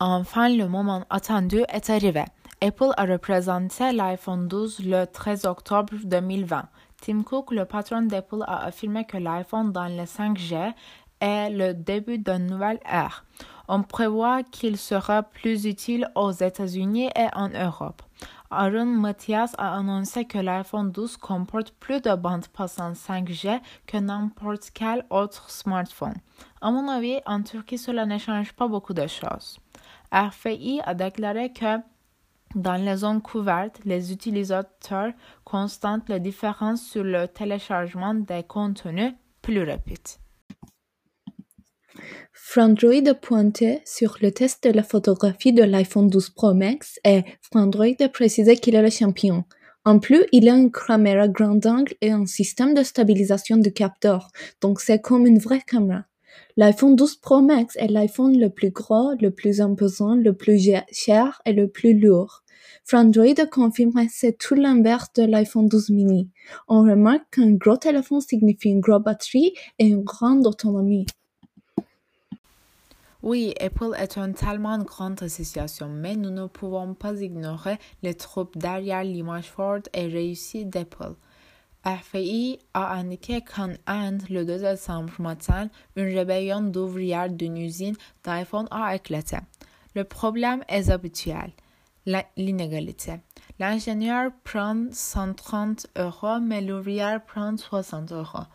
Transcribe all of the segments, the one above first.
Enfin, le moment attendu est arrivé. Apple a représenté l'iPhone 12 le 13 octobre 2020. Tim Cook, le patron d'Apple, a affirmé que l'iPhone dans le 5G est le début d'une nouvelle ère. On prévoit qu'il sera plus utile aux États-Unis et en Europe. Aaron Mathias a annoncé que l'iPhone 12 comporte plus de bande passante 5G que n'importe quel autre smartphone. À mon avis, en Turquie, cela ne change pas beaucoup de choses. RFI a déclaré que dans les zones couvertes, les utilisateurs constatent la différence sur le téléchargement des contenus plus rapides. Frandroid a pointé sur le test de la photographie de l'iPhone 12 Pro Max et Frandroid a précisé qu'il est le champion. En plus, il a une caméra grand angle et un système de stabilisation du capteur, donc c'est comme une vraie caméra. L'iPhone 12 Pro Max est l'iPhone le plus gros, le plus imposant, le plus cher et le plus lourd. Frandroid confirme que c'est tout l'inverse de l'iPhone 12 mini. On remarque qu'un gros téléphone signifie une grosse batterie et une grande autonomie. Oui, Apple est une tellement grande association, mais nous ne pouvons pas ignorer les troupes derrière l'image forte et réussie d'Apple. RFI a indiqué qu'en Inde, le 2 décembre matin, une rébellion d'ouvrières d'une usine d'iPhone a éclaté. Le problème est habituel, l'inégalité. L'ingénieur prend 130 euros, mais l'ouvrière prend 60 euros.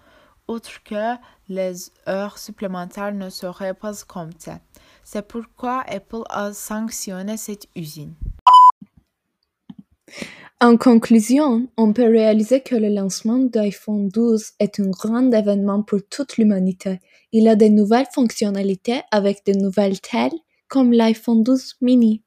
Outre que les heures supplémentaires ne seraient pas comptées. C'est pourquoi Apple a sanctionné cette usine. En conclusion, on peut réaliser que le lancement d'iPhone 12 est un grand événement pour toute l'humanité. Il a de nouvelles fonctionnalités avec de nouvelles telles comme l'iPhone 12 mini.